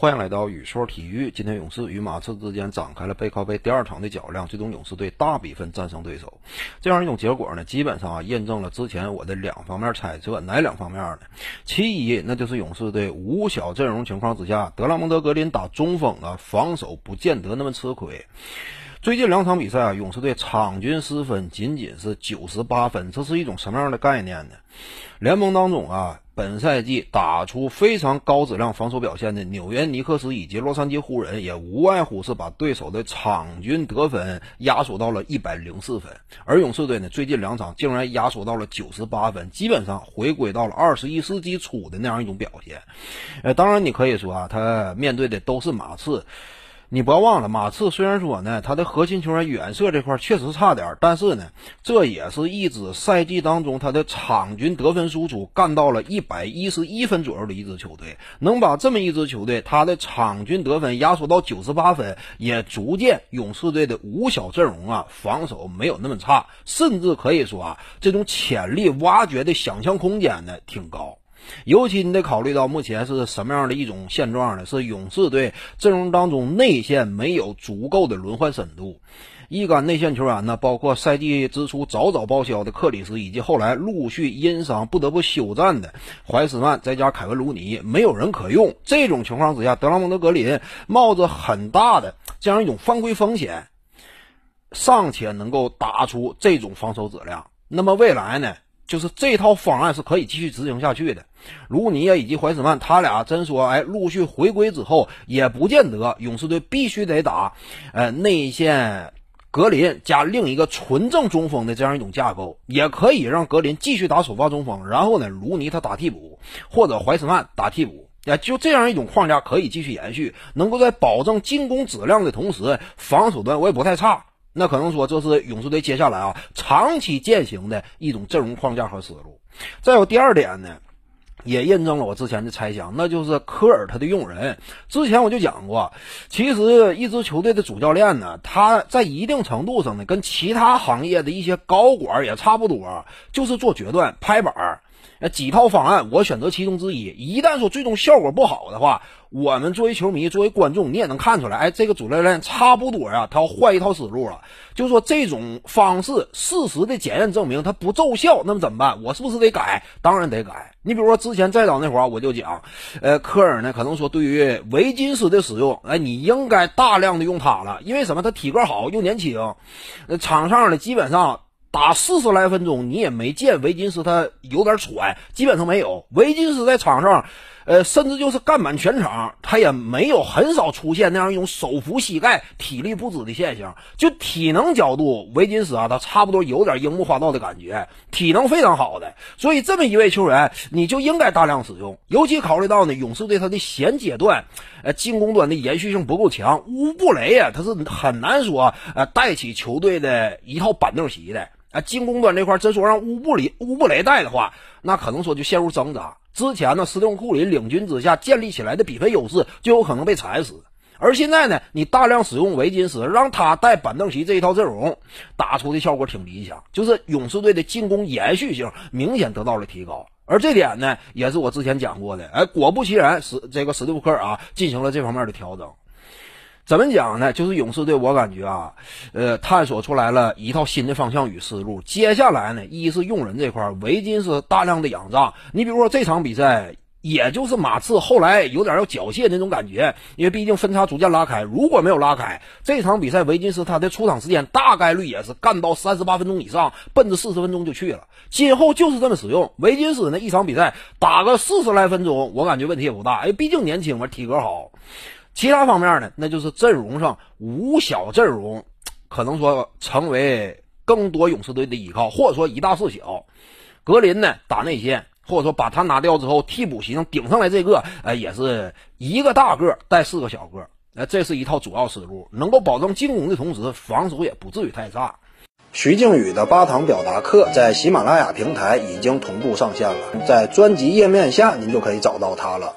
欢迎来到宇说体育。今天勇士与马刺之间展开了背靠背第二场的较量，最终勇士队大比分战胜对手。这样一种结果呢，基本上啊验证了之前我的两方面猜测。哪两方面呢？其一，那就是勇士队五小阵容情况之下，德拉蒙德格林打中锋啊，防守不见得那么吃亏。最近两场比赛啊，勇士队场均失分仅仅是九十八分，这是一种什么样的概念呢？联盟当中啊。本赛季打出非常高质量防守表现的纽约尼克斯以及洛杉矶湖人，也无外乎是把对手的场均得分压缩到了一百零四分，而勇士队呢，最近两场竟然压缩到了九十八分，基本上回归到了二十一世纪初的那样一种表现。呃，当然你可以说啊，他面对的都是马刺。你不要忘了，马刺虽然说呢，他的核心球员远射这块确实差点，但是呢，这也是一支赛季当中他的场均得分输出干到了一百一十一分左右的一支球队，能把这么一支球队他的场均得分压缩到九十八分，也足见勇士队的五小阵容啊，防守没有那么差，甚至可以说啊，这种潜力挖掘的想象空间呢挺高。尤其你得考虑到目前是什么样的一种现状呢？是勇士队阵容当中内线没有足够的轮换深度，一干内线球员呢，包括赛季之初早早报销的克里斯，以及后来陆续因伤不得不休战的怀斯曼，再加凯文卢尼，没有人可用。这种情况之下，德拉蒙德格林冒着很大的这样一种犯规风险，尚且能够打出这种防守质量，那么未来呢？就是这套方案是可以继续执行下去的。卢尼啊以及怀斯曼，他俩真说，哎，陆续回归之后，也不见得勇士队必须得打，呃，内线格林加另一个纯正中锋的这样一种架构，也可以让格林继续打首发中锋，然后呢，卢尼他打替补，或者怀斯曼打替补，哎，就这样一种框架可以继续延续，能够在保证进攻质量的同时，防守端我也不太差。那可能说这是勇士队接下来啊长期践行的一种阵容框架和思路。再有第二点呢，也印证了我之前的猜想，那就是科尔他的用人。之前我就讲过，其实一支球队的主教练呢，他在一定程度上呢，跟其他行业的一些高管也差不多，就是做决断、拍板儿。呃，几套方案，我选择其中之一。一旦说最终效果不好的话，我们作为球迷、作为观众，你也能看出来，哎，这个主教练差不多呀，他要换一套思路了。就说这种方式，事实的检验证明它不奏效，那么怎么办？我是不是得改？当然得改。你比如说之前再早那会儿，我就讲，呃，科尔呢，可能说对于维金斯的使用，哎，你应该大量的用他了，因为什么？他体格好又年轻，呃，场上呢基本上。打四十来分钟，你也没见维金斯他有点喘，基本上没有。维金斯在场上，呃，甚至就是干满全场，他也没有很少出现那样一种手扶膝盖、体力不支的现象。就体能角度，维金斯啊，他差不多有点樱木花道的感觉，体能非常好的。所以这么一位球员，你就应该大量使用。尤其考虑到呢，勇士队他的衔阶段，呃，进攻端的延续性不够强，乌布雷啊，他是很难说呃带起球队的一套板凳席的。啊，进攻端这块，真说让乌布里乌布雷带的话，那可能说就陷入挣扎。之前呢，斯蒂芬库里领军之下建立起来的比分优势，就有可能被踩死。而现在呢，你大量使用维金斯，让他带板凳席这一套阵容，打出的效果挺理想，就是勇士队的进攻延续性明显得到了提高。而这点呢，也是我之前讲过的。哎，果不其然，史这个史蒂夫克啊，进行了这方面的调整。怎么讲呢？就是勇士队，我感觉啊，呃，探索出来了一套新的方向与思路。接下来呢，一是用人这块，维金斯大量的仰仗。你比如说这场比赛，也就是马刺后来有点要缴械那种感觉，因为毕竟分差逐渐拉开。如果没有拉开这场比赛，维金斯他的出场时间大概率也是干到三十八分钟以上，奔着四十分钟就去了。今后就是这么使用维金斯呢，一场比赛打个四十来分钟，我感觉问题也不大。哎，毕竟年轻嘛，体格好。其他方面呢，那就是阵容上五小阵容，可能说成为更多勇士队的依靠，或者说一大四小。格林呢打内线，或者说把他拿掉之后，替补席上顶上来这个，呃，也是一个大个带四个小个，呃，这是一套主要思路，能够保证进攻的同时，防守也不至于太差。徐静宇的八堂表达课在喜马拉雅平台已经同步上线了，在专辑页面下您就可以找到它了。